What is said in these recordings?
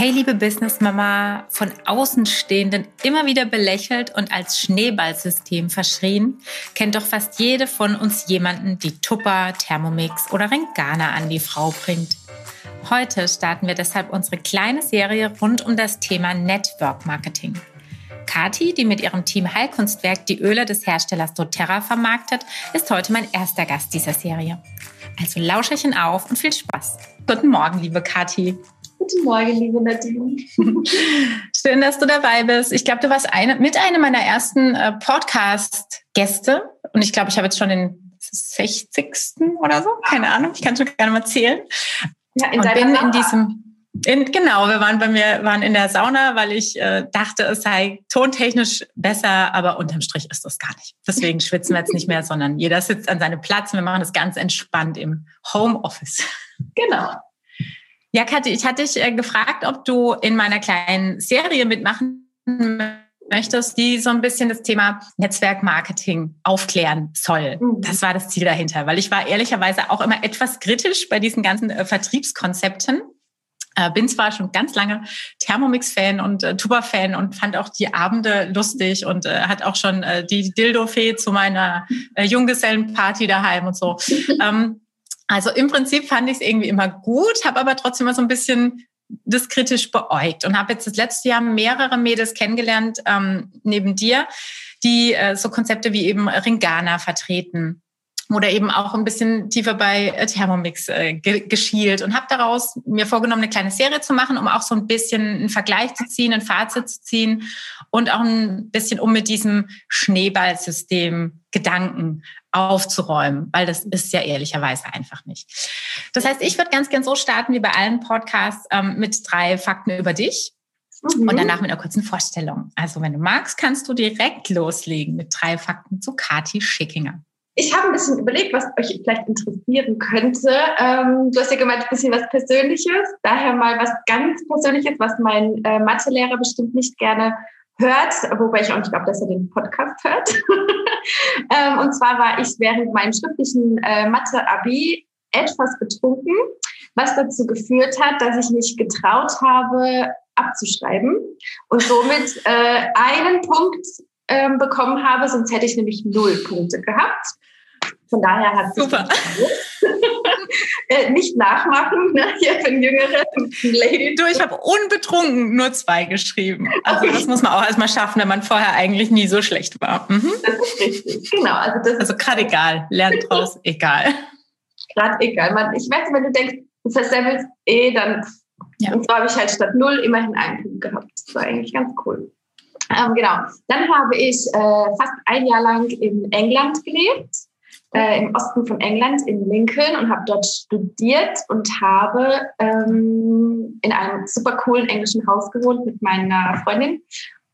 Hey, liebe Businessmama, von Außenstehenden immer wieder belächelt und als Schneeballsystem verschrien, kennt doch fast jede von uns jemanden, die Tupper, Thermomix oder Rengana an die Frau bringt. Heute starten wir deshalb unsere kleine Serie rund um das Thema Network Marketing. Kati, die mit ihrem Team Heilkunstwerk die Öle des Herstellers doTERRA vermarktet, ist heute mein erster Gast dieser Serie. Also Lauscherchen auf und viel Spaß. Guten Morgen, liebe Kati. Guten Morgen, liebe Nadine. Schön, dass du dabei bist. Ich glaube, du warst eine, mit einem meiner ersten äh, Podcast-Gäste. Und ich glaube, ich habe jetzt schon den 60. oder so. Keine Ahnung. Ich kann schon gerne mal zählen. Ja, in und bin Sauna. in diesem in, genau, wir waren bei mir, waren in der Sauna, weil ich äh, dachte, es sei tontechnisch besser, aber unterm Strich ist das gar nicht. Deswegen schwitzen wir jetzt nicht mehr, sondern jeder sitzt an seinem Platz und wir machen das ganz entspannt im Homeoffice. Genau. Ja, Kathi, ich hatte dich äh, gefragt, ob du in meiner kleinen Serie mitmachen möchtest, die so ein bisschen das Thema Netzwerkmarketing aufklären soll. Mhm. Das war das Ziel dahinter, weil ich war ehrlicherweise auch immer etwas kritisch bei diesen ganzen äh, Vertriebskonzepten. Äh, bin zwar schon ganz lange Thermomix-Fan und äh, Tuba-Fan und fand auch die Abende lustig und äh, hat auch schon äh, die Dildo-Fee zu meiner äh, Junggesellenparty daheim und so. ähm, also im Prinzip fand ich es irgendwie immer gut, habe aber trotzdem mal so ein bisschen das kritisch beäugt und habe jetzt das letzte Jahr mehrere Mädels kennengelernt ähm, neben dir, die äh, so Konzepte wie eben Ringana vertreten oder eben auch ein bisschen tiefer bei äh, Thermomix äh, ge geschielt und habe daraus mir vorgenommen, eine kleine Serie zu machen, um auch so ein bisschen einen Vergleich zu ziehen, ein Fazit zu ziehen und auch ein bisschen um mit diesem Schneeballsystem Gedanken aufzuräumen, weil das ist ja ehrlicherweise einfach nicht. Das heißt, ich würde ganz gern so starten wie bei allen Podcasts ähm, mit drei Fakten über dich. Mhm. Und danach mit einer kurzen Vorstellung. Also, wenn du magst, kannst du direkt loslegen mit drei Fakten zu Kati Schickinger. Ich habe ein bisschen überlegt, was euch vielleicht interessieren könnte. Ähm, du hast ja gemeint, ein bisschen was Persönliches. Daher mal was ganz Persönliches, was mein äh, Mathelehrer bestimmt nicht gerne hört, wobei ich auch nicht glaube, dass er den Podcast hört. ähm, und zwar war ich während meinem schriftlichen äh, Mathe-Abi etwas betrunken, was dazu geführt hat, dass ich mich getraut habe, abzuschreiben und somit äh, einen Punkt ähm, bekommen habe, sonst hätte ich nämlich null Punkte gehabt. Von daher hat Super. äh, nicht nachmachen, ne? hier für jüngere Lady. Du, ich habe unbetrunken nur zwei geschrieben. Also okay. das muss man auch erstmal schaffen, wenn man vorher eigentlich nie so schlecht war. Mhm. Das ist richtig, genau. Also, das also gerade egal, lernt draus, egal. Gerade egal. Man, ich weiß, wenn du denkst, du versemmelst eh, dann ja. und zwar habe ich halt statt null immerhin einen Punkt gehabt. Das war eigentlich ganz cool. Ähm, genau. Dann habe ich äh, fast ein Jahr lang in England gelebt, äh, im Osten von England, in Lincoln und habe dort studiert und habe ähm, in einem super coolen englischen Haus gewohnt mit meiner Freundin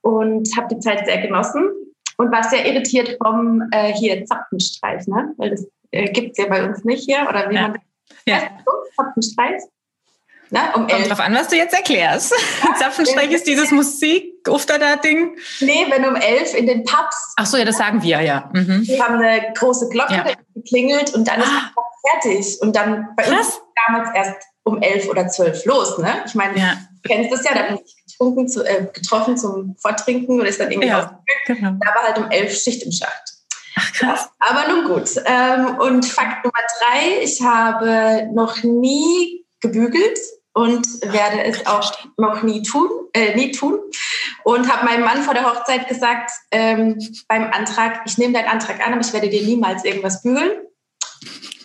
und habe die Zeit sehr genossen und war sehr irritiert vom äh, hier Zapfenstreich, ne? weil das äh, gibt es ja bei uns nicht hier oder wie ja. man ja. Zapfenstreich. Ne, um Kommt drauf an, was du jetzt erklärst. Ja, Zapfenstreich ist dieses Musik, Uftada-Ding. Nee, wenn um elf in den Pubs. Ach so, ja, das sagen wir, ja. Mhm. Wir haben eine große Glocke, ja. die klingelt und dann ist ah. fertig. Und dann bei Krass. uns damals erst um elf oder zwölf los. Ne? Ich meine, ja. du kennst das ja, da bin ich getrunken, zu, äh, getroffen zum Vortrinken und ist dann irgendwie ja, genau. Da war halt um elf Schicht im Schacht. Ach, krass. Aber nun gut. Ähm, und Fakt Nummer drei, ich habe noch nie gebügelt und werde es auch noch nie tun, äh, nie tun. Und habe meinem Mann vor der Hochzeit gesagt, ähm, beim Antrag, ich nehme deinen Antrag an, aber ich werde dir niemals irgendwas bügeln.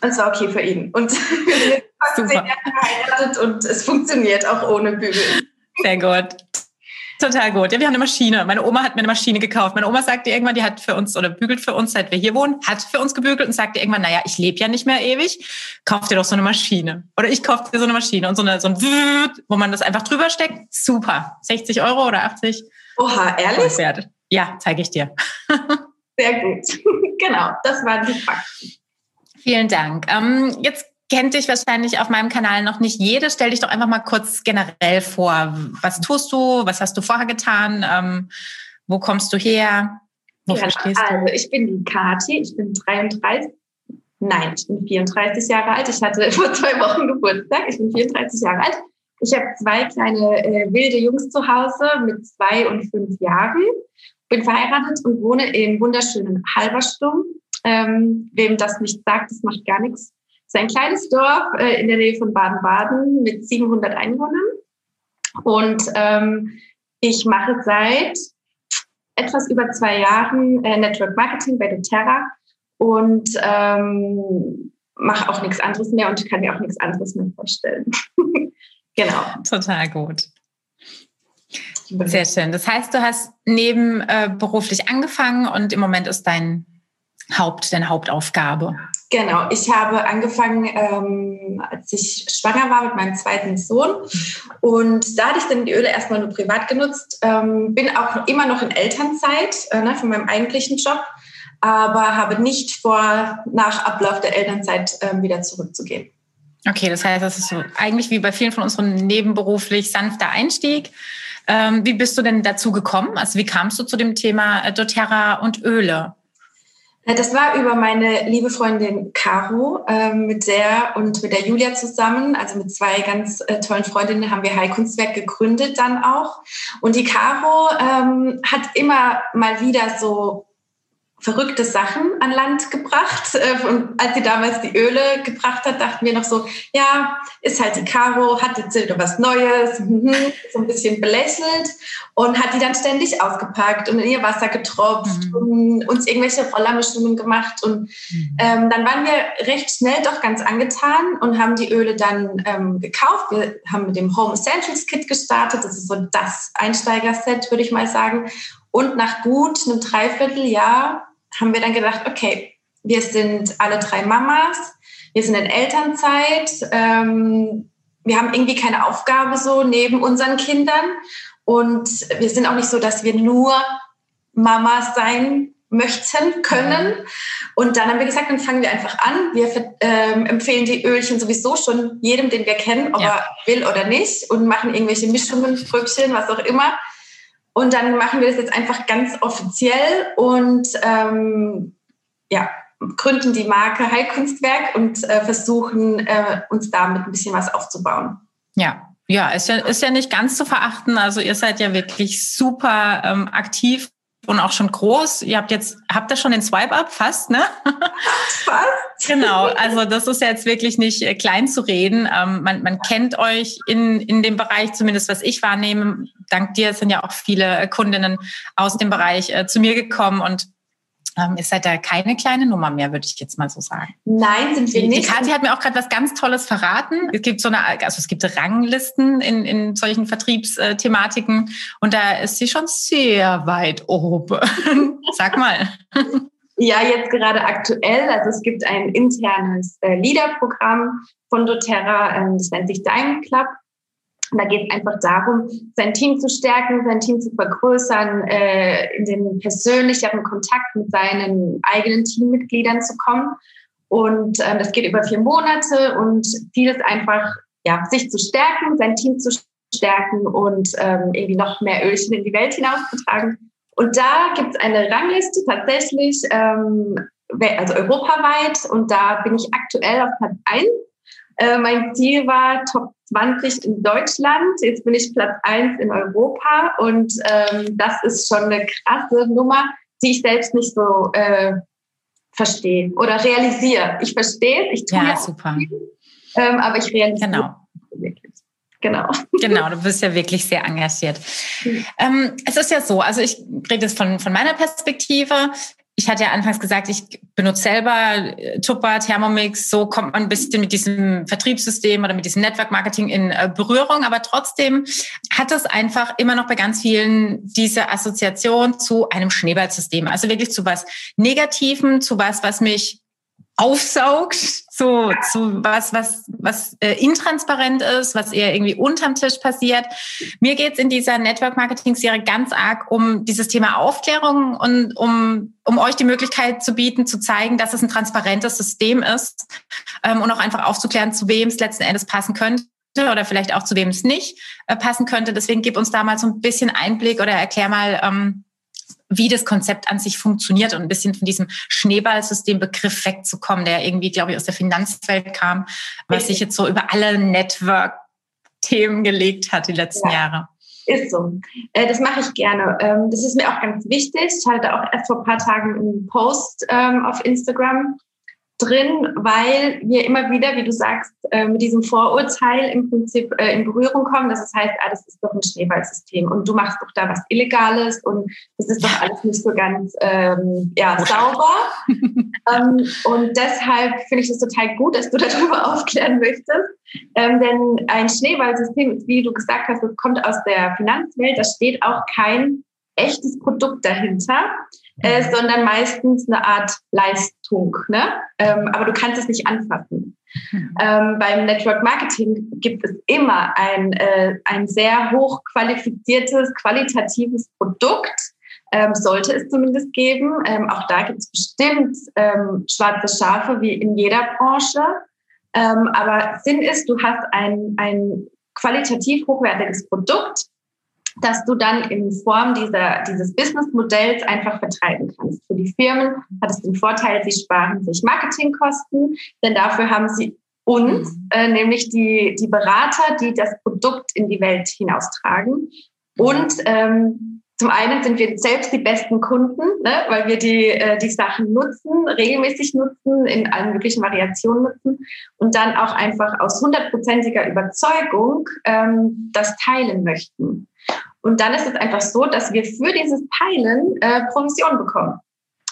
Und es war okay für ihn. Und wir sind fast zehn Jahre verheiratet und es funktioniert auch ohne Bügeln. Sehr gut. Total gut. Ja, wir haben eine Maschine. Meine Oma hat mir eine Maschine gekauft. Meine Oma sagte irgendwann, die hat für uns oder bügelt für uns, seit wir hier wohnen, hat für uns gebügelt und sagte irgendwann, naja, ich lebe ja nicht mehr ewig, kauf dir doch so eine Maschine. Oder ich kauf dir so eine Maschine und so, eine, so ein wo man das einfach drüber steckt. Super. 60 Euro oder 80? Oha, ehrlich? Ja, zeige ich dir. Sehr gut. genau, das waren die Fakten. Vielen Dank. Ähm, jetzt kennt dich wahrscheinlich auf meinem Kanal noch nicht jede. Stell dich doch einfach mal kurz generell vor. Was tust du? Was hast du vorher getan? Ähm, wo kommst du her? Wofür ja, du? Also ich bin die Kathi, ich bin 33. Nein, ich bin 34 Jahre alt. Ich hatte vor zwei Wochen Geburtstag. Ich bin 34 Jahre alt. Ich habe zwei kleine äh, wilde Jungs zu Hause mit zwei und fünf Jahren. Bin verheiratet und wohne im wunderschönen Halbersturm. Ähm, wem das nicht sagt, das macht gar nichts. Es ist ein kleines Dorf äh, in der Nähe von Baden-Baden mit 700 Einwohnern. Und ähm, ich mache seit etwas über zwei Jahren äh, Network Marketing bei doTERRA und ähm, mache auch nichts anderes mehr und kann mir auch nichts anderes mehr vorstellen. genau. Total gut. Sehr schön. Das heißt, du hast nebenberuflich äh, angefangen und im Moment ist dein Haupt, deine Hauptaufgabe. Genau, ich habe angefangen, ähm, als ich schwanger war mit meinem zweiten Sohn. Und da hatte ich dann die Öle erstmal nur privat genutzt. Ähm, bin auch immer noch in Elternzeit äh, ne, von meinem eigentlichen Job, aber habe nicht vor, nach Ablauf der Elternzeit äh, wieder zurückzugehen. Okay, das heißt, das ist so eigentlich wie bei vielen von unseren nebenberuflich sanfter Einstieg. Ähm, wie bist du denn dazu gekommen? Also wie kamst du zu dem Thema äh, doTERRA und Öle? Das war über meine liebe Freundin Caro, äh, mit der und mit der Julia zusammen, also mit zwei ganz äh, tollen Freundinnen haben wir Heilkunstwerk gegründet dann auch. Und die Caro ähm, hat immer mal wieder so verrückte Sachen an Land gebracht. Äh, und als sie damals die Öle gebracht hat, dachten wir noch so, ja, ist halt die Caro, hat jetzt wieder was Neues, mhm, so ein bisschen belächelt und hat die dann ständig ausgepackt und in ihr Wasser getropft mhm. und uns irgendwelche Rollermischungen gemacht. Und mhm. ähm, dann waren wir recht schnell doch ganz angetan und haben die Öle dann ähm, gekauft. Wir haben mit dem Home Essentials Kit gestartet. Das ist so das Einsteiger-Set, würde ich mal sagen. Und nach gut einem Dreivierteljahr haben wir dann gedacht, okay, wir sind alle drei Mamas, wir sind in Elternzeit, ähm, wir haben irgendwie keine Aufgabe so neben unseren Kindern und wir sind auch nicht so, dass wir nur Mamas sein möchten, können. Und dann haben wir gesagt, dann fangen wir einfach an. Wir ähm, empfehlen die Ölchen sowieso schon jedem, den wir kennen, ob ja. er will oder nicht und machen irgendwelche Mischungen, Bröckchen, was auch immer. Und dann machen wir das jetzt einfach ganz offiziell und ähm, ja, gründen die Marke Heilkunstwerk und äh, versuchen äh, uns damit ein bisschen was aufzubauen. Ja, ja, ist ja, ist ja nicht ganz zu verachten. Also ihr seid ja wirklich super ähm, aktiv und auch schon groß. Ihr habt jetzt, habt ihr schon den Swipe-Up? Fast, ne? Fast. genau. Also das ist jetzt wirklich nicht äh, klein zu reden. Ähm, man, man kennt euch in, in dem Bereich, zumindest was ich wahrnehme. Dank dir sind ja auch viele Kundinnen aus dem Bereich äh, zu mir gekommen und ähm, ihr seid da keine kleine Nummer mehr, würde ich jetzt mal so sagen. Nein, sind wir nicht. Die Kathi hat mir auch gerade was ganz Tolles verraten. Es gibt so eine, also es gibt Ranglisten in, in solchen Vertriebsthematiken und da ist sie schon sehr weit oben. Sag mal. Ja, jetzt gerade aktuell. Also es gibt ein internes äh, Leader-Programm von doTERRA, ähm, das nennt sich Diamond Club. Und da geht es einfach darum, sein Team zu stärken, sein Team zu vergrößern, äh, in den persönlicheren Kontakt mit seinen eigenen Teammitgliedern zu kommen. Und ähm, das geht über vier Monate und Ziel ist einfach, ja, sich zu stärken, sein Team zu stärken und ähm, irgendwie noch mehr Ölchen in die Welt hinauszutragen. Und da gibt es eine Rangliste tatsächlich, ähm, also europaweit. Und da bin ich aktuell auf Platz 1 äh, mein Ziel war Top 20 in Deutschland. Jetzt bin ich Platz 1 in Europa und ähm, das ist schon eine krasse Nummer, die ich selbst nicht so äh, verstehe oder realisiere. Ich verstehe es, ich tue ja, super. Viel, ähm, aber ich realisiere genau. wirklich. Genau. Genau, du bist ja wirklich sehr engagiert. Mhm. Ähm, es ist ja so, also ich rede jetzt von, von meiner Perspektive ich hatte ja anfangs gesagt, ich benutze selber äh, Tupper, Thermomix. So kommt man ein bisschen mit diesem Vertriebssystem oder mit diesem Network Marketing in äh, Berührung. Aber trotzdem hat es einfach immer noch bei ganz vielen diese Assoziation zu einem Schneeballsystem. Also wirklich zu was Negativem, zu was, was mich aufsaugt, zu, zu was, was, was äh, intransparent ist, was eher irgendwie unterm Tisch passiert. Mir geht's in dieser Network-Marketing-Serie ganz arg um dieses Thema Aufklärung und um, um euch die Möglichkeit zu bieten, zu zeigen, dass es ein transparentes System ist ähm, und auch einfach aufzuklären, zu wem es letzten Endes passen könnte oder vielleicht auch zu wem es nicht äh, passen könnte. Deswegen gib uns da mal so ein bisschen Einblick oder erklär mal, ähm, wie das Konzept an sich funktioniert und ein bisschen von diesem Schneeballsystembegriff wegzukommen, der irgendwie, glaube ich, aus der Finanzwelt kam, was sich jetzt so über alle Network Themen gelegt hat die letzten ja. Jahre. Ist so. Äh, das mache ich gerne. Ähm, das ist mir auch ganz wichtig. Ich hatte auch erst vor ein paar Tagen einen Post ähm, auf Instagram drin, weil wir immer wieder, wie du sagst, äh, mit diesem Vorurteil im Prinzip äh, in Berührung kommen, dass es heißt, ah, das ist doch ein Schneeballsystem und du machst doch da was Illegales und das ist doch alles nicht so ganz ähm, ja, sauber. ähm, und deshalb finde ich es total gut, dass du darüber aufklären möchtest. Ähm, denn ein Schneeballsystem wie du gesagt hast, kommt aus der Finanzwelt, da steht auch kein echtes Produkt dahinter, äh, sondern meistens eine Art Leistung. Ne? Ähm, aber du kannst es nicht anfassen. Mhm. Ähm, beim Network Marketing gibt es immer ein, äh, ein sehr hochqualifiziertes, qualitatives Produkt. Ähm, sollte es zumindest geben. Ähm, auch da gibt es bestimmt ähm, schwarze Schafe wie in jeder Branche. Ähm, aber Sinn ist, du hast ein, ein qualitativ hochwertiges Produkt, dass du dann in Form dieser, dieses Businessmodells einfach vertreiben kannst. Für die Firmen hat es den Vorteil, sie sparen sich Marketingkosten, denn dafür haben sie uns, äh, nämlich die, die Berater, die das Produkt in die Welt hinaustragen. Und ähm, zum einen sind wir selbst die besten Kunden, ne, weil wir die, äh, die Sachen nutzen, regelmäßig nutzen, in allen möglichen Variationen nutzen und dann auch einfach aus hundertprozentiger Überzeugung ähm, das teilen möchten. Und dann ist es einfach so, dass wir für dieses Teilen äh, Provision bekommen.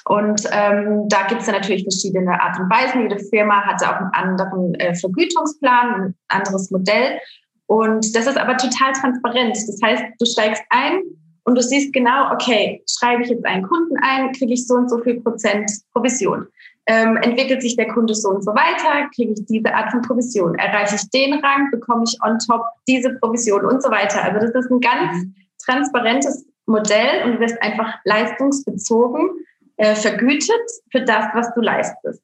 Und ähm, da gibt es ja natürlich verschiedene Art und Weisen. Jede Firma hatte auch einen anderen äh, Vergütungsplan, ein anderes Modell. Und das ist aber total transparent. Das heißt, du steigst ein und du siehst genau, okay, schreibe ich jetzt einen Kunden ein, kriege ich so und so viel Prozent Provision. Ähm, entwickelt sich der Kunde so und so weiter, kriege ich diese Art von Provision. Erreiche ich den Rang, bekomme ich on top diese Provision und so weiter. Also das ist ein ganz mhm. transparentes Modell und du wirst einfach leistungsbezogen äh, vergütet für das, was du leistest.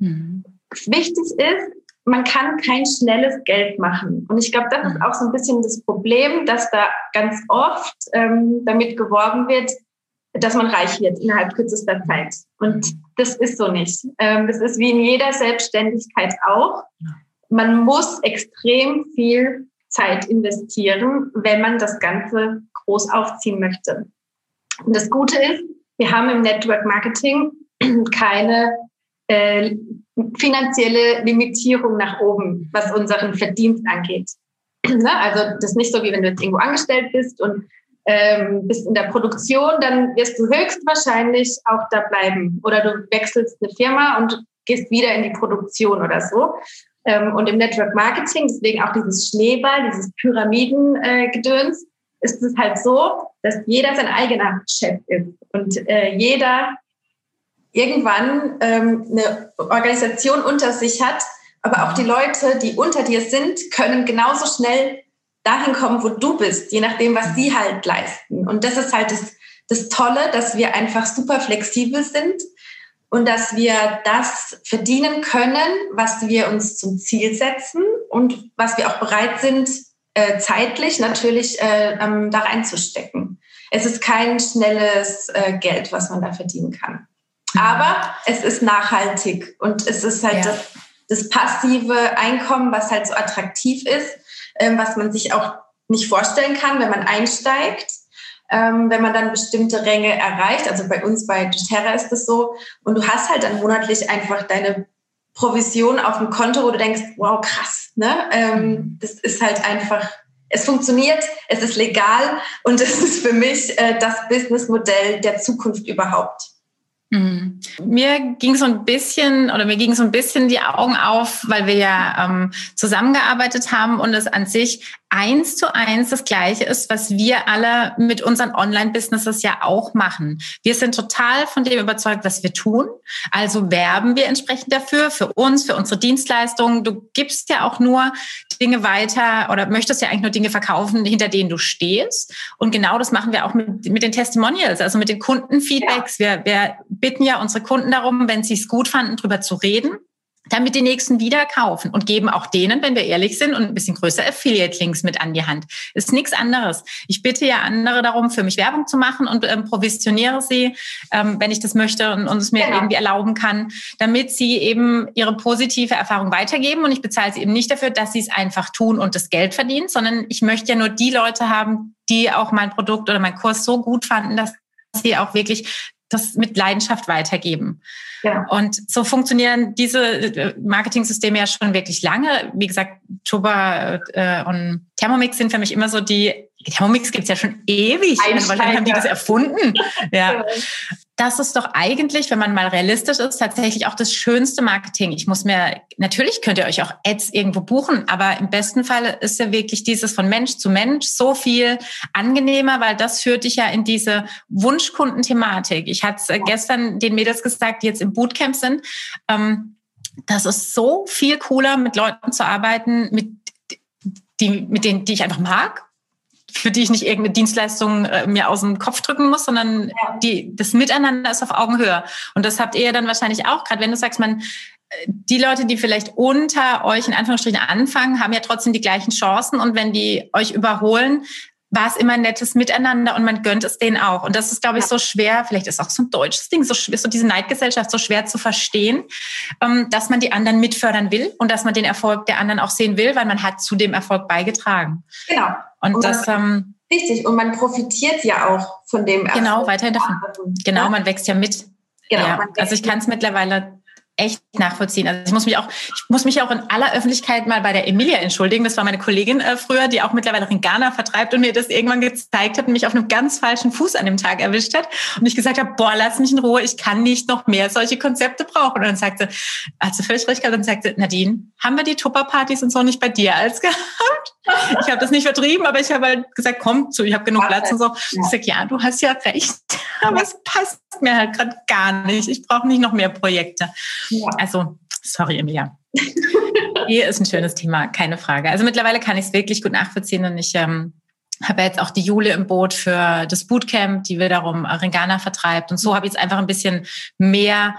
Mhm. Wichtig ist, man kann kein schnelles Geld machen. Und ich glaube, das ist mhm. auch so ein bisschen das Problem, dass da ganz oft ähm, damit geworben wird, dass man reich wird innerhalb kürzester Zeit. Und das ist so nicht. Ähm, das ist wie in jeder Selbstständigkeit auch. Man muss extrem viel Zeit investieren, wenn man das Ganze groß aufziehen möchte. Und das Gute ist, wir haben im Network Marketing keine äh, finanzielle Limitierung nach oben, was unseren Verdienst angeht. Ne? Also das ist nicht so, wie wenn du jetzt irgendwo angestellt bist und ähm, bist in der Produktion, dann wirst du höchstwahrscheinlich auch da bleiben. Oder du wechselst eine Firma und gehst wieder in die Produktion oder so. Ähm, und im Network Marketing, deswegen auch dieses Schneeball, dieses Pyramidengedöns, äh, ist es halt so, dass jeder sein eigener Chef ist und äh, jeder irgendwann ähm, eine Organisation unter sich hat, aber auch die Leute, die unter dir sind, können genauso schnell dahin kommen, wo du bist, je nachdem, was sie halt leisten. Und das ist halt das, das Tolle, dass wir einfach super flexibel sind und dass wir das verdienen können, was wir uns zum Ziel setzen und was wir auch bereit sind, äh, zeitlich natürlich äh, ähm, da reinzustecken. Es ist kein schnelles äh, Geld, was man da verdienen kann. Aber es ist nachhaltig und es ist halt ja. das, das passive Einkommen, was halt so attraktiv ist was man sich auch nicht vorstellen kann, wenn man einsteigt. Ähm, wenn man dann bestimmte Ränge erreicht, also bei uns bei doTERRA ist das so, und du hast halt dann monatlich einfach deine Provision auf dem Konto, wo du denkst, wow, krass, ne? Ähm, das ist halt einfach, es funktioniert, es ist legal und es ist für mich äh, das Businessmodell der Zukunft überhaupt. Mhm. Mir ging so ein bisschen oder mir ging so ein bisschen die Augen auf, weil wir ja ähm, zusammengearbeitet haben und es an sich eins zu eins das Gleiche ist, was wir alle mit unseren Online-Businesses ja auch machen. Wir sind total von dem überzeugt, was wir tun. Also werben wir entsprechend dafür, für uns, für unsere Dienstleistungen. Du gibst ja auch nur Dinge weiter oder möchtest ja eigentlich nur Dinge verkaufen, hinter denen du stehst. Und genau das machen wir auch mit, mit den Testimonials, also mit den Kundenfeedbacks. Ja. Wir, wir bitten ja unsere Kunden darum, wenn sie es gut fanden, drüber zu reden damit die nächsten wieder kaufen und geben auch denen, wenn wir ehrlich sind und ein bisschen größer Affiliate-Links mit an die Hand. Ist nichts anderes. Ich bitte ja andere darum, für mich Werbung zu machen und ähm, provisioniere sie, ähm, wenn ich das möchte und, und es mir genau. irgendwie erlauben kann, damit sie eben ihre positive Erfahrung weitergeben und ich bezahle sie eben nicht dafür, dass sie es einfach tun und das Geld verdienen, sondern ich möchte ja nur die Leute haben, die auch mein Produkt oder mein Kurs so gut fanden, dass sie auch wirklich das mit Leidenschaft weitergeben. Ja. Und so funktionieren diese äh, Marketing-Systeme ja schon wirklich lange. Wie gesagt, Tuba äh, und Thermomix sind für mich immer so die, Thermomix gibt es ja schon ewig. Wahrscheinlich haben die das erfunden. ja das ist doch eigentlich, wenn man mal realistisch ist, tatsächlich auch das schönste Marketing. Ich muss mir, natürlich könnt ihr euch auch Ads irgendwo buchen, aber im besten Fall ist ja wirklich dieses von Mensch zu Mensch so viel angenehmer, weil das führt dich ja in diese Wunschkundenthematik. Ich hatte gestern den Mädels gesagt, die jetzt im Bootcamp sind. Ähm, das ist so viel cooler, mit Leuten zu arbeiten, mit die, mit denen, die ich einfach mag für die ich nicht irgendeine Dienstleistung äh, mir aus dem Kopf drücken muss, sondern ja. die, das Miteinander ist auf Augenhöhe. Und das habt ihr dann wahrscheinlich auch, gerade wenn du sagst, man, äh, die Leute, die vielleicht unter euch in Anführungsstrichen anfangen, haben ja trotzdem die gleichen Chancen. Und wenn die euch überholen, war es immer ein nettes Miteinander und man gönnt es denen auch. Und das ist, glaube ich, so schwer, vielleicht ist auch so ein deutsches Ding, so, so diese Neidgesellschaft so schwer zu verstehen, ähm, dass man die anderen mitfördern will und dass man den Erfolg der anderen auch sehen will, weil man hat zu dem Erfolg beigetragen. Genau. Und, und das. Ähm, richtig, und man profitiert ja auch von dem Erfolg. Genau, weiterhin davon. Genau, man wächst ja mit. Genau, ja. Also ich kann es mittlerweile echt nachvollziehen. Also ich muss mich auch, ich muss mich auch in aller Öffentlichkeit mal bei der Emilia entschuldigen. Das war meine Kollegin äh, früher, die auch mittlerweile in Ghana vertreibt und mir das irgendwann gezeigt hat und mich auf einem ganz falschen Fuß an dem Tag erwischt hat. Und ich gesagt habe, boah, lass mich in Ruhe, ich kann nicht noch mehr solche Konzepte brauchen. Und dann sagte, hat sie völlig recht gehabt, und sagte, Nadine, haben wir die Tupperpartys und so nicht bei dir als gehabt? Ich habe das nicht vertrieben, aber ich habe halt gesagt, komm zu, ich habe genug Platz und so. Ich sage, ja, du hast ja recht, aber es passt mir halt gerade gar nicht. Ich brauche nicht noch mehr Projekte. Ja. Also, sorry, Emilia. Hier ist ein schönes Thema, keine Frage. Also mittlerweile kann ich es wirklich gut nachvollziehen und ich ähm, habe jetzt auch die Jule im Boot für das Bootcamp, die wiederum Ringana vertreibt. Und so habe ich jetzt einfach ein bisschen mehr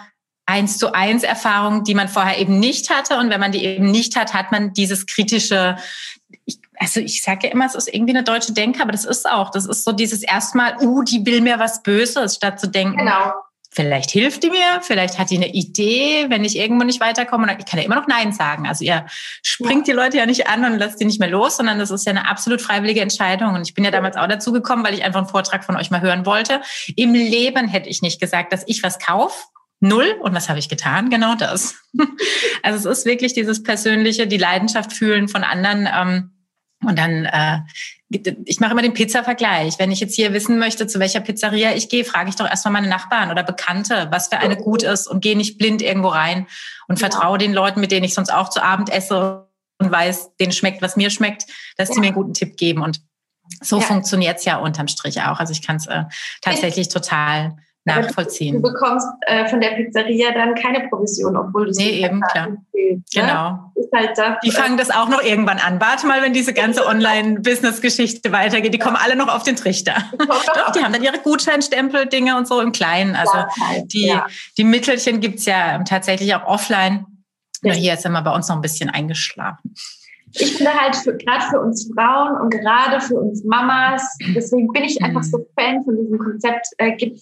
eins zu eins Erfahrung, die man vorher eben nicht hatte. Und wenn man die eben nicht hat, hat man dieses kritische, ich, also ich sage ja immer, es ist irgendwie eine deutsche Denke, aber das ist auch, das ist so dieses erstmal, uh, die will mir was Böses, statt zu denken, genau. Vielleicht hilft die mir, vielleicht hat die eine Idee, wenn ich irgendwo nicht weiterkomme. Ich kann ja immer noch Nein sagen. Also ihr springt ja. die Leute ja nicht an und lasst die nicht mehr los, sondern das ist ja eine absolut freiwillige Entscheidung. Und ich bin ja damals auch dazu gekommen, weil ich einfach einen Vortrag von euch mal hören wollte. Im Leben hätte ich nicht gesagt, dass ich was kaufe Null. Und was habe ich getan? Genau das. Also es ist wirklich dieses persönliche, die Leidenschaft fühlen von anderen. Ähm, und dann, äh, ich mache immer den Pizza-Vergleich. Wenn ich jetzt hier wissen möchte, zu welcher Pizzeria ich gehe, frage ich doch erstmal meine Nachbarn oder Bekannte, was für eine gut ist und gehe nicht blind irgendwo rein und ja. vertraue den Leuten, mit denen ich sonst auch zu Abend esse und weiß, denen schmeckt, was mir schmeckt, dass ja. mir einen guten Tipp geben. Und so ja. funktioniert es ja unterm Strich auch. Also ich kann es äh, tatsächlich total nachvollziehen. Du bekommst äh, von der Pizzeria dann keine Provision, obwohl du es Nee, eben, klar. Empfehlst, ne? Genau. Halt das, die fangen das auch noch irgendwann an. Warte mal, wenn diese ganze Online-Business-Geschichte weitergeht. Die kommen alle noch auf den Trichter. Doch, die haben dann ihre Gutscheinstempel-Dinge und so im Kleinen. Also ja, halt, die, ja. die Mittelchen gibt's ja tatsächlich auch offline. Nur hier ist immer bei uns noch ein bisschen eingeschlafen. Ich finde halt gerade für uns Frauen und gerade für uns Mamas, deswegen bin ich einfach mhm. so Fan von diesem Konzept, äh, gibt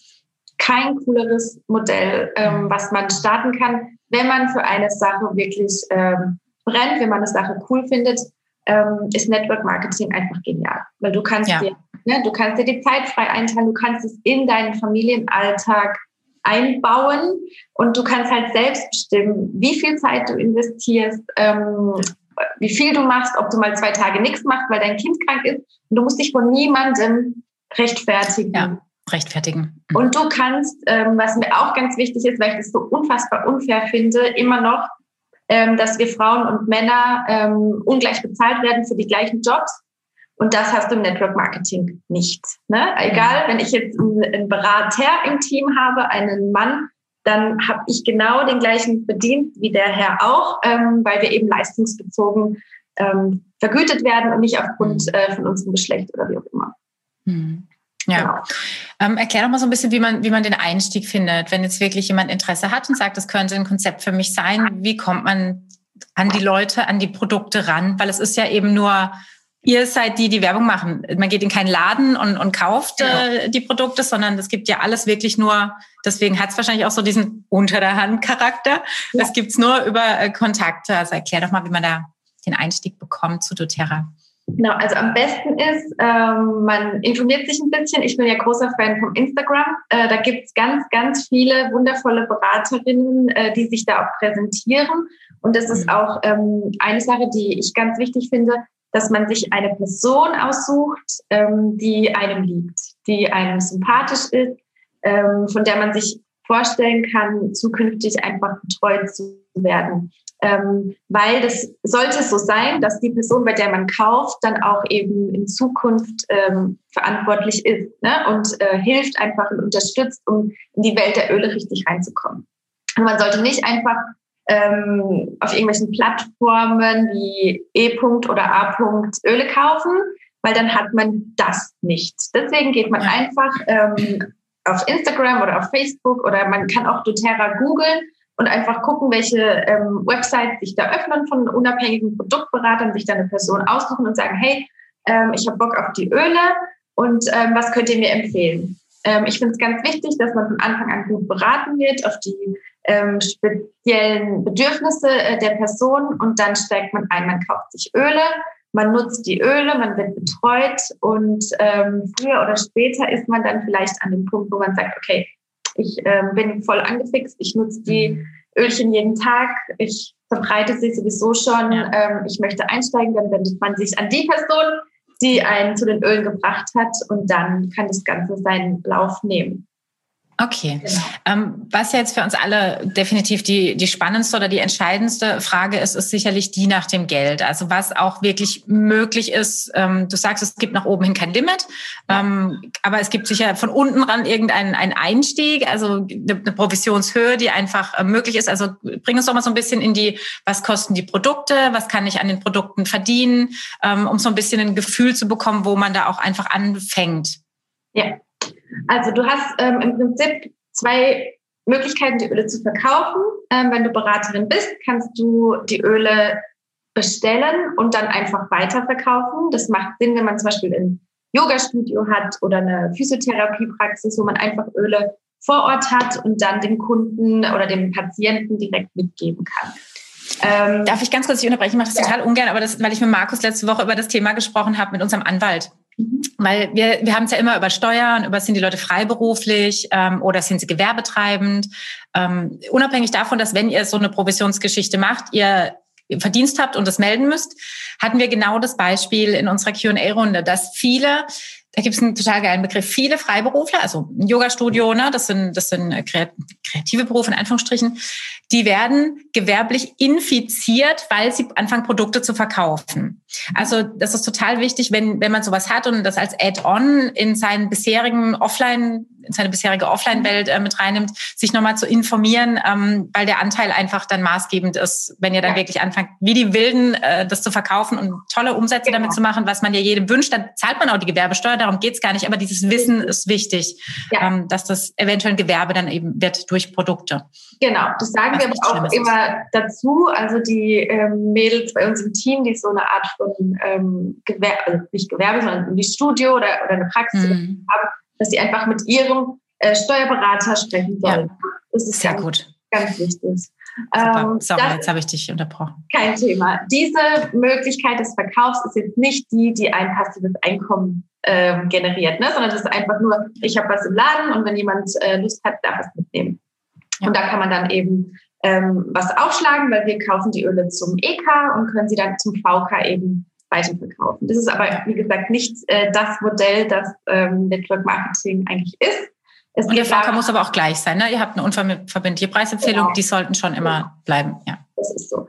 kein cooleres Modell, ähm, was man starten kann, wenn man für eine Sache wirklich ähm, brennt, wenn man eine Sache cool findet, ähm, ist Network Marketing einfach genial. Weil du kannst ja. dir, ne, du kannst dir die Zeit frei einteilen, du kannst es in deinen Familienalltag einbauen und du kannst halt selbst bestimmen, wie viel Zeit du investierst, ähm, wie viel du machst, ob du mal zwei Tage nichts machst, weil dein Kind krank ist. Und du musst dich von niemandem rechtfertigen. Ja rechtfertigen. Mhm. Und du kannst, ähm, was mir auch ganz wichtig ist, weil ich das so unfassbar unfair finde, immer noch, ähm, dass wir Frauen und Männer ähm, ungleich bezahlt werden für die gleichen Jobs. Und das hast du im Network Marketing nicht. Ne? Egal, wenn ich jetzt einen Berater im Team habe, einen Mann, dann habe ich genau den gleichen Verdienst wie der Herr auch, ähm, weil wir eben leistungsbezogen ähm, vergütet werden und nicht aufgrund mhm. äh, von unserem Geschlecht oder wie auch immer. Mhm. Ja. Genau. Ähm, erklär doch mal so ein bisschen, wie man, wie man den Einstieg findet. Wenn jetzt wirklich jemand Interesse hat und sagt, das könnte ein Konzept für mich sein, wie kommt man an die Leute, an die Produkte ran? Weil es ist ja eben nur, ihr seid die, die Werbung machen. Man geht in keinen Laden und, und kauft äh, die Produkte, sondern es gibt ja alles wirklich nur, deswegen hat es wahrscheinlich auch so diesen unter der Hand Charakter. Ja. Das gibt's nur über äh, Kontakte. Also erklär doch mal, wie man da den Einstieg bekommt zu doTERRA. Genau, also am besten ist, ähm, man informiert sich ein bisschen. Ich bin ja großer Fan vom Instagram. Äh, da gibt's ganz, ganz viele wundervolle Beraterinnen, äh, die sich da auch präsentieren. Und das ist mhm. auch ähm, eine Sache, die ich ganz wichtig finde, dass man sich eine Person aussucht, ähm, die einem liegt, die einem sympathisch ist, ähm, von der man sich vorstellen kann, zukünftig einfach betreut zu werden. Ähm, weil das sollte so sein, dass die Person, bei der man kauft, dann auch eben in Zukunft ähm, verantwortlich ist ne? und äh, hilft einfach und unterstützt, um in die Welt der Öle richtig reinzukommen. Und man sollte nicht einfach ähm, auf irgendwelchen Plattformen wie E. oder A. Öle kaufen, weil dann hat man das nicht. Deswegen geht man einfach ähm, auf Instagram oder auf Facebook oder man kann auch doTERRA googeln und einfach gucken, welche ähm, Websites sich da öffnen von unabhängigen Produktberatern, sich da eine Person aussuchen und sagen, hey, ähm, ich habe Bock auf die Öle und ähm, was könnt ihr mir empfehlen? Ähm, ich finde es ganz wichtig, dass man von Anfang an gut beraten wird auf die ähm, speziellen Bedürfnisse äh, der Person und dann steigt man ein. Man kauft sich Öle, man nutzt die Öle, man wird betreut und ähm, früher oder später ist man dann vielleicht an dem Punkt, wo man sagt, okay, ich ähm, bin voll angefixt, ich nutze die mhm. Ölchen jeden Tag, ich verbreite sie sowieso schon, ähm, ich möchte einsteigen, dann wendet man sich an die Person, die einen zu den Ölen gebracht hat und dann kann das Ganze seinen Lauf nehmen. Okay. Genau. Ähm, was jetzt für uns alle definitiv die, die spannendste oder die entscheidendste Frage ist, ist sicherlich die nach dem Geld. Also was auch wirklich möglich ist. Ähm, du sagst, es gibt nach oben hin kein Limit, ähm, aber es gibt sicher von unten ran irgendeinen einen Einstieg, also eine, eine Provisionshöhe, die einfach äh, möglich ist. Also bring uns doch mal so ein bisschen in die, was kosten die Produkte, was kann ich an den Produkten verdienen, ähm, um so ein bisschen ein Gefühl zu bekommen, wo man da auch einfach anfängt. Ja, also du hast ähm, im Prinzip zwei Möglichkeiten, die Öle zu verkaufen. Ähm, wenn du Beraterin bist, kannst du die Öle bestellen und dann einfach weiterverkaufen. Das macht Sinn, wenn man zum Beispiel ein Yoga-Studio hat oder eine Physiotherapiepraxis, wo man einfach Öle vor Ort hat und dann dem Kunden oder dem Patienten direkt mitgeben kann. Ähm, Darf ich ganz kurz dich unterbrechen? Ich mache das ja. total ungern, aber das, weil ich mit Markus letzte Woche über das Thema gesprochen habe mit unserem Anwalt. Mhm. Weil wir, wir haben es ja immer über Steuern, über sind die Leute freiberuflich ähm, oder sind sie gewerbetreibend. Ähm, unabhängig davon, dass wenn ihr so eine Provisionsgeschichte macht, ihr Verdienst habt und das melden müsst, hatten wir genau das Beispiel in unserer Qa-Runde, dass viele da gibt es einen total geilen Begriff. Viele Freiberufler, also ein Yoga-Studio, ne, das sind, das sind kreative Berufe in Anführungsstrichen, die werden gewerblich infiziert, weil sie anfangen, Produkte zu verkaufen. Also das ist total wichtig, wenn, wenn man sowas hat und das als Add-on in seinen bisherigen Offline, in seine bisherige Offline-Welt äh, mit reinnimmt, sich nochmal zu informieren, ähm, weil der Anteil einfach dann maßgebend ist, wenn ihr dann ja. wirklich anfangt, wie die Wilden äh, das zu verkaufen und tolle Umsätze genau. damit zu machen, was man ja jedem wünscht, dann zahlt man auch die Gewerbesteuer, darum geht's gar nicht, aber dieses Wissen ist wichtig, ja. ähm, dass das eventuell ein Gewerbe dann eben wird durch Produkte. Genau, das sagen wir auch immer dazu. Also die ähm, Mädels bei uns im Team, die so eine Art von ähm, Gewerbe, also nicht Gewerbe, sondern wie Studio oder, oder eine Praxis mhm. haben, dass sie einfach mit ihrem äh, Steuerberater sprechen sollen. Ja. Das ist sehr ganz, gut. Ganz wichtig. Ähm, Sorry, jetzt habe ich dich unterbrochen. Kein Thema. Diese Möglichkeit des Verkaufs ist jetzt nicht die, die ein passives Einkommen ähm, generiert, ne? sondern das ist einfach nur, ich habe was im Laden und wenn jemand äh, Lust hat, darf es mitnehmen. Ja. Und da kann man dann eben ähm, was aufschlagen, weil wir kaufen die Öle zum EK und können sie dann zum VK eben weiterverkaufen. Das ist aber, wie gesagt, nicht äh, das Modell, das ähm, Network Marketing eigentlich ist. Es und der VK muss aber auch gleich sein. Ne? Ihr habt eine unverbindliche Preisempfehlung, genau. die sollten schon immer genau. bleiben. Ja. Das ist so.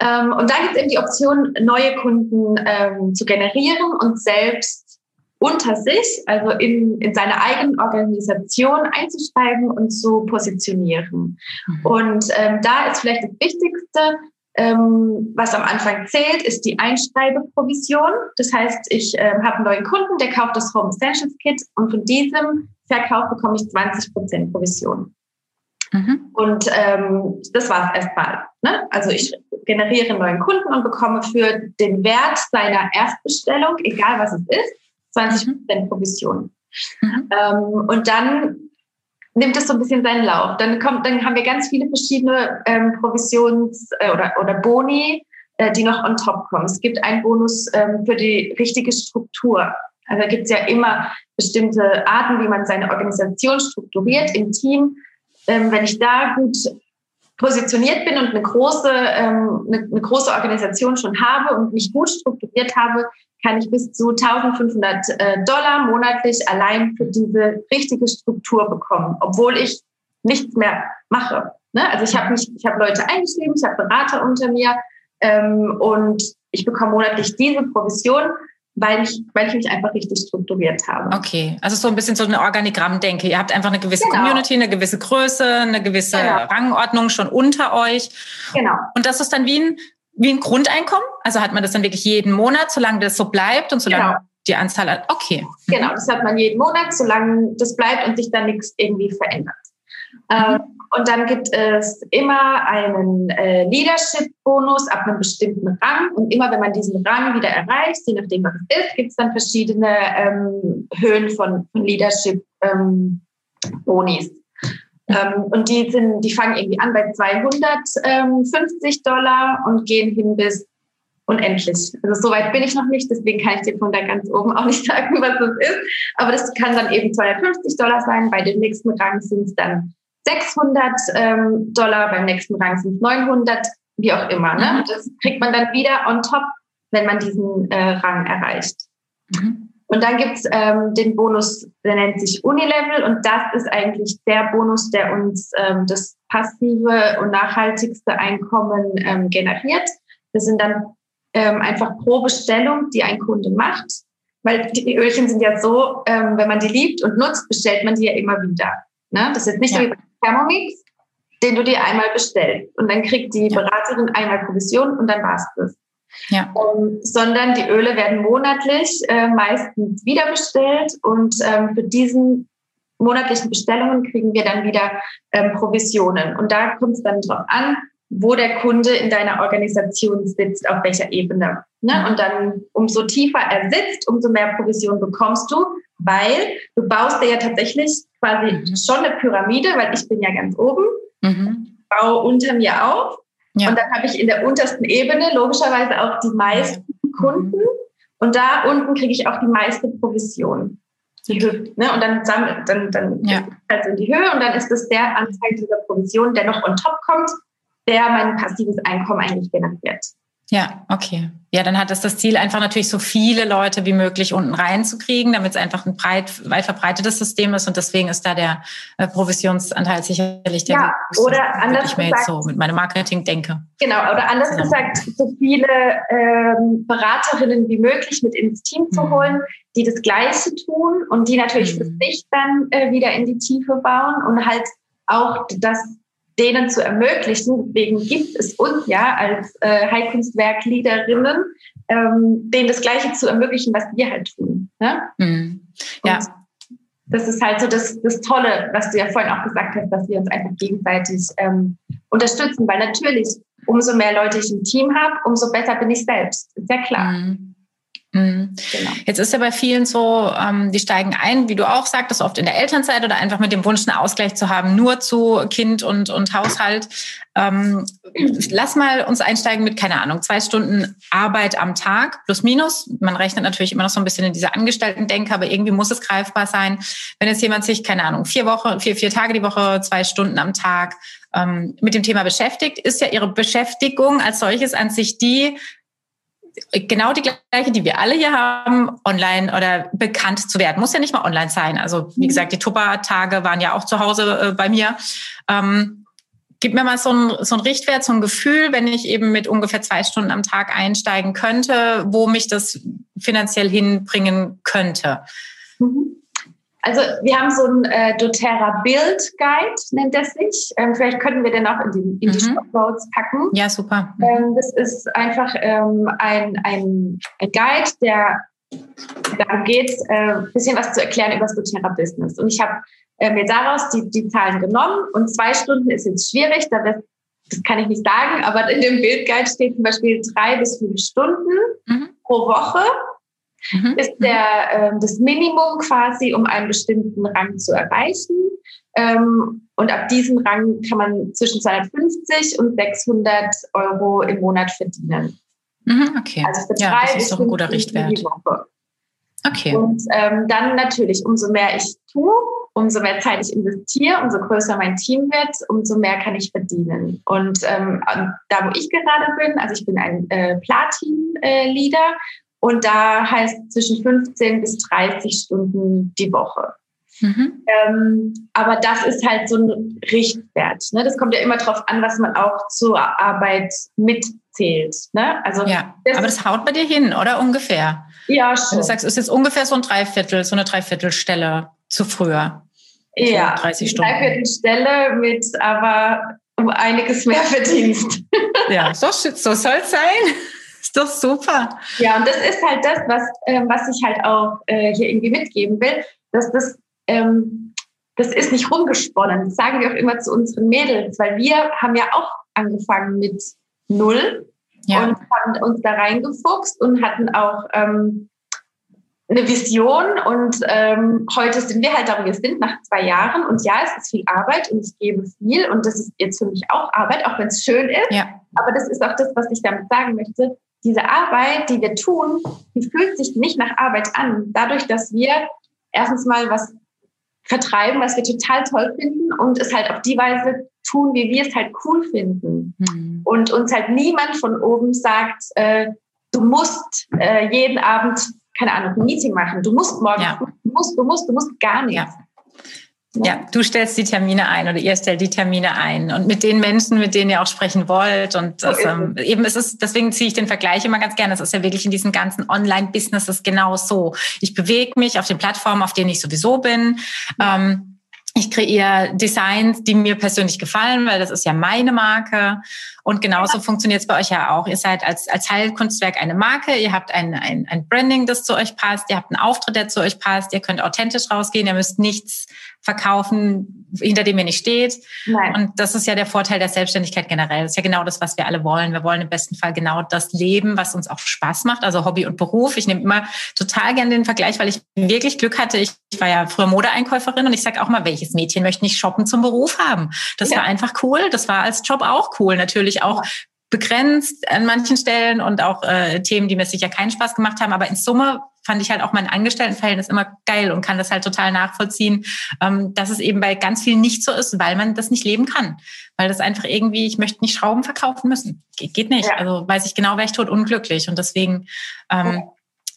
Ähm, und da gibt es eben die Option, neue Kunden ähm, zu generieren und selbst unter sich, also in, in seine eigene Organisation einzusteigen und zu positionieren. Mhm. Und ähm, da ist vielleicht das Wichtigste, ähm, was am Anfang zählt, ist die Einschreibeprovision. Das heißt, ich äh, habe einen neuen Kunden, der kauft das Home Essentials Kit und von diesem Verkauf bekomme ich 20 Prozent Provision. Mhm. Und ähm, das war es erstmal. Ne? Also ich generiere neuen Kunden und bekomme für den Wert seiner Erstbestellung, egal was es ist, 20 mhm. Prozent Provision. Mhm. Ähm, und dann nimmt es so ein bisschen seinen Lauf. Dann kommt, dann haben wir ganz viele verschiedene ähm, Provisions- äh, oder, oder Boni, äh, die noch on top kommen. Es gibt einen Bonus ähm, für die richtige Struktur. Also da gibt es ja immer bestimmte Arten, wie man seine Organisation strukturiert im Team. Ähm, wenn ich da gut positioniert bin und eine große, ähm, eine, eine große Organisation schon habe und mich gut strukturiert habe, kann ich bis zu 1500 äh, Dollar monatlich allein für diese richtige Struktur bekommen, obwohl ich nichts mehr mache. Ne? Also ich habe mich, ich habe Leute eingeschrieben, ich habe Berater unter mir ähm, und ich bekomme monatlich diese Provision, weil ich, weil ich mich einfach richtig strukturiert habe. Okay, also so ein bisschen so eine Organigramm-Denke. Ihr habt einfach eine gewisse genau. Community, eine gewisse Größe, eine gewisse genau. Rangordnung schon unter euch. Genau. Und das ist dann wie ein wie ein Grundeinkommen? Also hat man das dann wirklich jeden Monat, solange das so bleibt und solange genau. die Anzahl hat? Okay. Genau, das hat man jeden Monat, solange das bleibt und sich dann nichts irgendwie verändert. Mhm. Ähm, und dann gibt es immer einen äh, Leadership-Bonus ab einem bestimmten Rang. Und immer wenn man diesen Rang wieder erreicht, je nachdem, was es ist, gibt es dann verschiedene ähm, Höhen von, von Leadership-Bonis. Ähm, ähm, und die sind, die fangen irgendwie an bei 250 Dollar und gehen hin bis unendlich. Also soweit bin ich noch nicht, deswegen kann ich dir von da ganz oben auch nicht sagen, was das ist. Aber das kann dann eben 250 Dollar sein. Bei dem nächsten Rang sind es dann 600 ähm, Dollar, beim nächsten Rang sind es 900, wie auch immer. Ne? Und das kriegt man dann wieder on top, wenn man diesen äh, Rang erreicht. Mhm. Und dann gibt's ähm, den Bonus, der nennt sich Unilevel und das ist eigentlich der Bonus, der uns ähm, das passive und nachhaltigste Einkommen ähm, generiert. Das sind dann ähm, einfach pro Bestellung, die ein Kunde macht. Weil die Ölchen sind ja so, ähm, wenn man die liebt und nutzt, bestellt man die ja immer wieder. Ne? Das ist nicht ja. so wie bei Thermomix, den du dir einmal bestellst. Und dann kriegt die Beraterin einmal Provision und dann war's das. Ja. Ähm, sondern die Öle werden monatlich äh, meistens wieder bestellt und ähm, für diesen monatlichen Bestellungen kriegen wir dann wieder ähm, Provisionen. Und da kommt es dann drauf an, wo der Kunde in deiner Organisation sitzt, auf welcher Ebene. Ne? Und dann, umso tiefer er sitzt, umso mehr Provision bekommst du, weil du baust dir ja tatsächlich quasi mhm. schon eine Pyramide, weil ich bin ja ganz oben, mhm. baue unter mir auf ja. Und dann habe ich in der untersten Ebene logischerweise auch die meisten Kunden. Und da unten kriege ich auch die meiste Provision. Die ne? Und dann sammelt, dann, dann ja. also in die Höhe und dann ist es der Anteil dieser Provision, der noch on top kommt, der mein passives Einkommen eigentlich generiert. Ja, okay. Ja, dann hat es das Ziel, einfach natürlich so viele Leute wie möglich unten reinzukriegen, damit es einfach ein breit, weit verbreitetes System ist. Und deswegen ist da der äh, Provisionsanteil sicherlich der, ja, oder anders ich mir gesagt, jetzt so mit meinem Marketing denke. Genau, oder anders ja. gesagt, so viele ähm, Beraterinnen wie möglich mit ins Team zu mhm. holen, die das Gleiche tun und die natürlich mhm. für sich dann äh, wieder in die Tiefe bauen und halt auch das denen zu ermöglichen. Deswegen gibt es uns ja als äh, Heilkunstwerk-Leaderinnen, ähm, denen das Gleiche zu ermöglichen, was wir halt tun. Ne? Mhm. Ja. das ist halt so das, das Tolle, was du ja vorhin auch gesagt hast, dass wir uns einfach gegenseitig ähm, unterstützen, weil natürlich, umso mehr Leute ich im Team habe, umso besser bin ich selbst. Ist ja klar. Mhm. Mhm. Genau. Jetzt ist ja bei vielen so, ähm, die steigen ein, wie du auch sagtest, oft in der Elternzeit oder einfach mit dem Wunsch, einen Ausgleich zu haben, nur zu Kind und, und Haushalt. Ähm, lass mal uns einsteigen mit, keine Ahnung, zwei Stunden Arbeit am Tag, plus minus. Man rechnet natürlich immer noch so ein bisschen in dieser Angestellten-Denke, aber irgendwie muss es greifbar sein. Wenn jetzt jemand sich, keine Ahnung, vier Wochen, vier, vier Tage die Woche, zwei Stunden am Tag ähm, mit dem Thema beschäftigt, ist ja ihre Beschäftigung als solches an sich die, genau die gleiche, die wir alle hier haben, online oder bekannt zu werden. Muss ja nicht mal online sein. Also wie mhm. gesagt, die Tupper-Tage waren ja auch zu Hause äh, bei mir. Ähm, gib mir mal so ein, so ein Richtwert, so ein Gefühl, wenn ich eben mit ungefähr zwei Stunden am Tag einsteigen könnte, wo mich das finanziell hinbringen könnte. Mhm. Also wir haben so ein äh, doTERRA Build Guide, nennt er sich. Ähm, vielleicht könnten wir den auch in die, in die mhm. Packen. Ja, super. Mhm. Ähm, das ist einfach ähm, ein, ein, ein Guide, der darum geht, ein äh, bisschen was zu erklären über das doTERRA Business. Und ich habe äh, mir daraus die, die Zahlen genommen und zwei Stunden ist jetzt schwierig, da wird, das kann ich nicht sagen, aber in dem Bildguide steht zum Beispiel drei bis fünf Stunden mhm. pro Woche mhm. ist der, äh, das Minimum quasi, um einen bestimmten Rang zu erreichen. Ähm, und ab diesem Rang kann man zwischen 250 und 600 Euro im Monat verdienen. Mhm, okay. Also für ja, das ist doch ein guter Richtwert. Okay. Und ähm, dann natürlich, umso mehr ich tue, umso mehr Zeit ich investiere, umso größer mein Team wird, umso mehr kann ich verdienen. Und ähm, da, wo ich gerade bin, also ich bin ein äh, Platin-Leader äh, und da heißt zwischen 15 bis 30 Stunden die Woche. Mhm. Ähm, aber das ist halt so ein Richtwert. Ne? Das kommt ja immer darauf an, was man auch zur Arbeit mitzählt. Ne? Also ja, das aber das haut bei dir hin, oder ungefähr? Ja, schon. Wenn du sagst, es ist jetzt ungefähr so ein Dreiviertel, so eine Dreiviertelstelle zu früher. Ja, 30 Stunden. Dreiviertelstelle mit aber um einiges mehr Verdienst. Ja, so, so soll es sein. Ist doch super. Ja, und das ist halt das, was, äh, was ich halt auch äh, hier irgendwie mitgeben will, dass das, ähm, das ist nicht rumgesponnen. Das sagen wir auch immer zu unseren Mädels, weil wir haben ja auch angefangen mit null ja. und haben uns da reingefuchst und hatten auch ähm, eine Vision und ähm, heute sind wir halt da, wo wir sind, nach zwei Jahren. Und ja, es ist viel Arbeit und ich gebe viel und das ist jetzt für mich auch Arbeit, auch wenn es schön ist. Ja. Aber das ist auch das, was ich damit sagen möchte diese Arbeit, die wir tun, die fühlt sich nicht nach Arbeit an. Dadurch, dass wir erstens mal was vertreiben, was wir total toll finden und es halt auf die Weise tun, wie wir es halt cool finden. Mhm. Und uns halt niemand von oben sagt, äh, du musst äh, jeden Abend, keine Ahnung, ein Meeting machen, du musst morgen, ja. du musst, du musst, du musst gar nichts. Ja. Ja, du stellst die Termine ein oder ihr stellt die Termine ein und mit den Menschen, mit denen ihr auch sprechen wollt. Und das, ähm, eben ist es, deswegen ziehe ich den Vergleich immer ganz gerne. Das ist ja wirklich in diesen ganzen Online-Businesses genau so. Ich bewege mich auf den Plattformen, auf denen ich sowieso bin. Ähm, ich kreiere Designs, die mir persönlich gefallen, weil das ist ja meine Marke. Und genauso ja. funktioniert es bei euch ja auch. Ihr seid als, als Heilkunstwerk eine Marke, ihr habt ein, ein, ein Branding, das zu euch passt, ihr habt einen Auftritt, der zu euch passt, ihr könnt authentisch rausgehen, ihr müsst nichts verkaufen, hinter dem ihr nicht steht. Nein. Und das ist ja der Vorteil der Selbstständigkeit generell. Das ist ja genau das, was wir alle wollen. Wir wollen im besten Fall genau das leben, was uns auch Spaß macht, also Hobby und Beruf. Ich nehme immer total gerne den Vergleich, weil ich wirklich Glück hatte. Ich war ja früher Modeeinkäuferin und ich sage auch mal, welches Mädchen möchte nicht shoppen zum Beruf haben? Das ja. war einfach cool. Das war als Job auch cool. Natürlich auch begrenzt an manchen Stellen und auch äh, Themen, die mir sicher keinen Spaß gemacht haben. Aber in Summe fand ich halt auch mein Angestelltenverhältnis immer geil und kann das halt total nachvollziehen, ähm, dass es eben bei ganz vielen nicht so ist, weil man das nicht leben kann. Weil das einfach irgendwie, ich möchte nicht Schrauben verkaufen müssen. Geht, nicht. Ja. Also weiß ich genau, wäre ich tot unglücklich. Und deswegen ähm,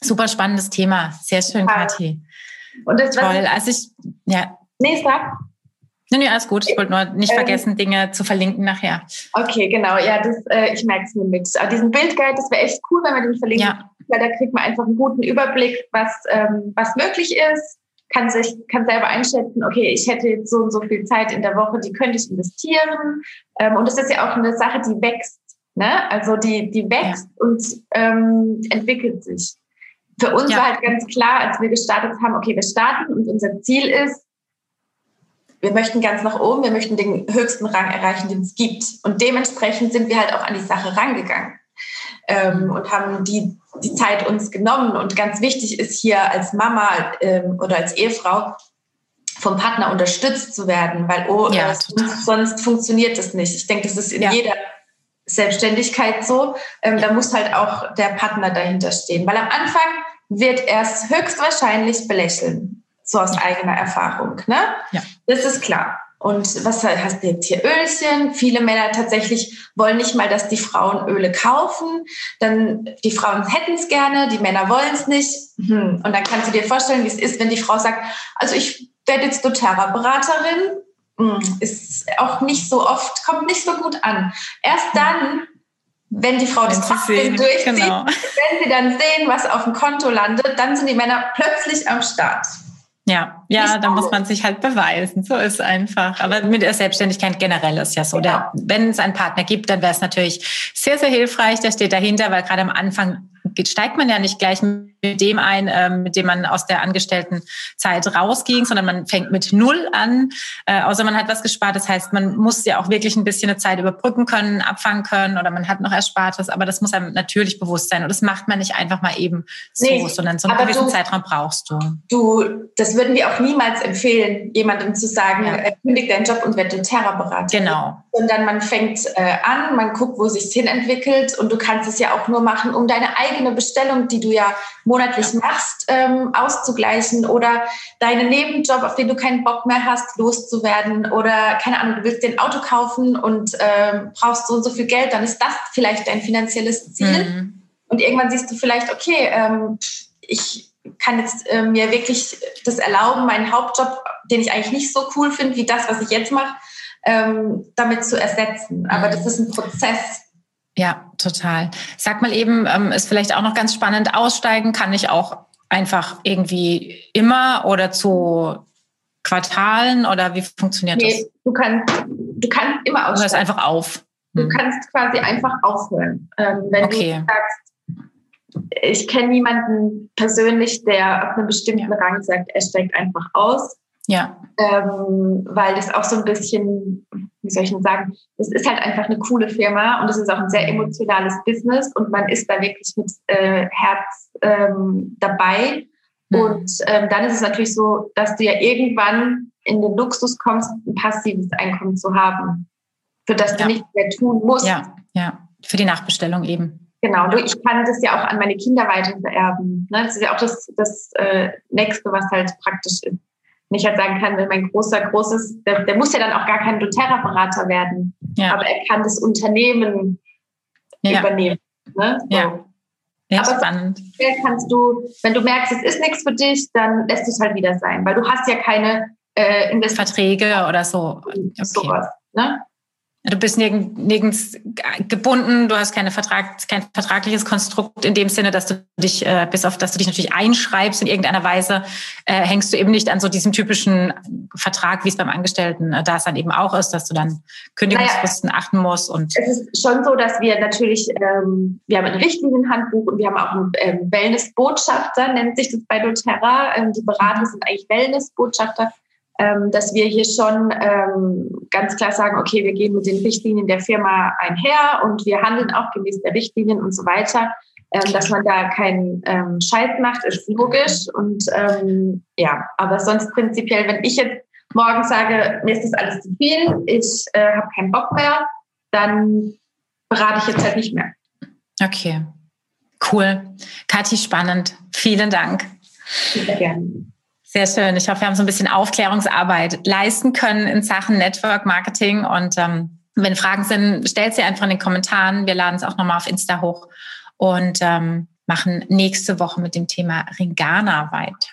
super spannendes Thema. Sehr schön, ja. Kathi. Und das, Toll. Also ich, ja. Nee, sag. Nee, nee, alles gut. Ich wollte nur nicht ähm, vergessen, Dinge zu verlinken nachher. Okay, genau. Ja, das, äh, ich merke es mir mit. Aber diesen Bildguide, das wäre echt cool, wenn man den verlinkt. Ja. Weil da kriegt man einfach einen guten Überblick, was, ähm, was möglich ist. Kann sich, kann selber einschätzen, okay, ich hätte jetzt so und so viel Zeit in der Woche, die könnte ich investieren. Ähm, und das ist ja auch eine Sache, die wächst. Ne? Also die, die wächst ja. und ähm, entwickelt sich. Für uns ja. war halt ganz klar, als wir gestartet haben, okay, wir starten und unser Ziel ist, wir möchten ganz nach oben, wir möchten den höchsten Rang erreichen, den es gibt. Und dementsprechend sind wir halt auch an die Sache rangegangen ähm, und haben die, die Zeit uns genommen. Und ganz wichtig ist hier als Mama ähm, oder als Ehefrau vom Partner unterstützt zu werden, weil oh, ja, sonst, sonst, funktioniert das nicht. Ich denke, das ist in ja. jeder Selbstständigkeit so. Ähm, da muss halt auch der Partner dahinter stehen, weil am Anfang wird er es höchstwahrscheinlich belächeln so aus eigener Erfahrung. Ne? Ja. Das ist klar. Und was hast du jetzt hier Ölchen? Viele Männer tatsächlich wollen nicht mal, dass die Frauen Öle kaufen. Dann die Frauen hätten es gerne, die Männer wollen es nicht. Hm. Und dann kannst du dir vorstellen, wie es ist, wenn die Frau sagt, also ich werde jetzt doTERRA-Beraterin. Hm. Ist auch nicht so oft, kommt nicht so gut an. Erst dann, wenn die Frau wenn das trotzdem durchzieht, genau. wenn sie dann sehen, was auf dem Konto landet, dann sind die Männer plötzlich am Start. Ja, ja, da muss man sich halt beweisen. So ist einfach. Aber mit der Selbstständigkeit generell ist ja so. Ja. wenn es einen Partner gibt, dann wäre es natürlich sehr, sehr hilfreich. Der steht dahinter, weil gerade am Anfang steigt man ja nicht gleich mit dem ein, ähm, mit dem man aus der Angestelltenzeit rausging, sondern man fängt mit Null an, äh, außer man hat was gespart. Das heißt, man muss ja auch wirklich ein bisschen eine Zeit überbrücken können, abfangen können oder man hat noch Erspartes, aber das muss einem natürlich bewusst sein und das macht man nicht einfach mal eben so, nee, sondern so einen gewissen du, Zeitraum brauchst du. Du, das würden wir auch niemals empfehlen, jemandem zu sagen, ja. äh, kündig deinen Job und werde doTERRA-Berater. Genau. Sondern man fängt äh, an, man guckt, wo sich hin entwickelt und du kannst es ja auch nur machen, um deine eigene Bestellung, die du ja monatlich machst, ähm, auszugleichen oder deinen Nebenjob, auf den du keinen Bock mehr hast, loszuwerden oder keine Ahnung, du willst dir ein Auto kaufen und ähm, brauchst so und so viel Geld, dann ist das vielleicht dein finanzielles Ziel. Mhm. Und irgendwann siehst du vielleicht, okay, ähm, ich kann jetzt äh, mir wirklich das erlauben, meinen Hauptjob, den ich eigentlich nicht so cool finde wie das, was ich jetzt mache, ähm, damit zu ersetzen. Aber mhm. das ist ein Prozess, ja, total. Sag mal eben, ähm, ist vielleicht auch noch ganz spannend, aussteigen kann ich auch einfach irgendwie immer oder zu Quartalen oder wie funktioniert nee, das? Du kannst, du kannst immer aussteigen. Du hörst einfach auf. Hm. Du kannst quasi einfach aufhören. Ähm, wenn okay. du sagst, ich kenne niemanden persönlich, der auf einem bestimmten ja. Rang sagt, er steigt einfach aus. Ja. Ähm, weil das auch so ein bisschen, wie soll ich denn sagen, es ist halt einfach eine coole Firma und es ist auch ein sehr emotionales Business und man ist da wirklich mit äh, Herz ähm, dabei. Mhm. Und ähm, dann ist es natürlich so, dass du ja irgendwann in den Luxus kommst, ein passives Einkommen zu haben, für das ja. du nichts mehr tun musst. Ja, ja, für die Nachbestellung eben. Genau, ich kann das ja auch an meine Kinder weiter vererben. Ne? Das ist ja auch das, das äh, Nächste, was halt praktisch ist nicht halt sagen kann, wenn mein großer, großes, der, der muss ja dann auch gar kein doTERRA-Berater werden, ja. aber er kann das Unternehmen ja. übernehmen. Ne? So. Ja. Ja, aber spannend. kannst du, wenn du merkst, es ist nichts für dich, dann lässt es halt wieder sein, weil du hast ja keine äh, Verträge oder so. Okay. Sowas, ne? Du bist nirgend, nirgends gebunden, du hast keine Vertrag, kein vertragliches Konstrukt in dem Sinne, dass du dich, äh, bis auf dass du dich natürlich einschreibst in irgendeiner Weise, äh, hängst du eben nicht an so diesem typischen Vertrag, wie es beim Angestellten äh, da es dann eben auch ist, dass du dann Kündigungsfristen naja, achten musst. Und es ist schon so, dass wir natürlich, ähm, wir haben ein Richtlinienhandbuch und wir haben auch einen ähm, Wellnessbotschafter, nennt sich das bei doTERRA. Ähm, die Berater sind eigentlich Wellnessbotschafter ähm, dass wir hier schon ähm, ganz klar sagen, okay, wir gehen mit den Richtlinien der Firma einher und wir handeln auch gemäß der Richtlinien und so weiter. Ähm, dass man da keinen ähm, Scheiß macht, ist logisch. Und ähm, ja, aber sonst prinzipiell, wenn ich jetzt morgen sage, mir ist das alles zu viel, ich äh, habe keinen Bock mehr, dann berate ich jetzt halt nicht mehr. Okay, cool. Kathi, spannend. Vielen Dank. Sehr gerne. Sehr schön. Ich hoffe, wir haben so ein bisschen Aufklärungsarbeit leisten können in Sachen Network Marketing. Und ähm, wenn Fragen sind, stellt sie einfach in den Kommentaren. Wir laden es auch nochmal auf Insta hoch und ähm, machen nächste Woche mit dem Thema Ringana weiter.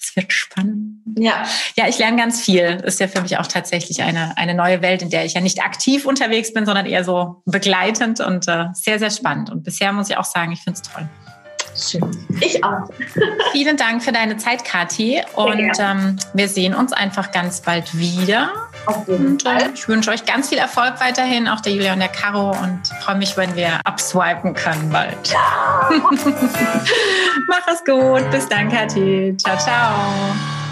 Es wird spannend. Ja. Ja, ich lerne ganz viel. Ist ja für mich auch tatsächlich eine, eine neue Welt, in der ich ja nicht aktiv unterwegs bin, sondern eher so begleitend und äh, sehr, sehr spannend. Und bisher muss ich auch sagen, ich finde es toll. Schön. Ich auch. Vielen Dank für deine Zeit, Kathi. Und ähm, wir sehen uns einfach ganz bald wieder. Auf jeden und, äh, Fall. ich wünsche euch ganz viel Erfolg weiterhin, auch der Julia und der Caro. Und freue mich, wenn wir abswipen können bald. Ja. Mach es gut. Bis dann, Kathi. Ciao, ciao.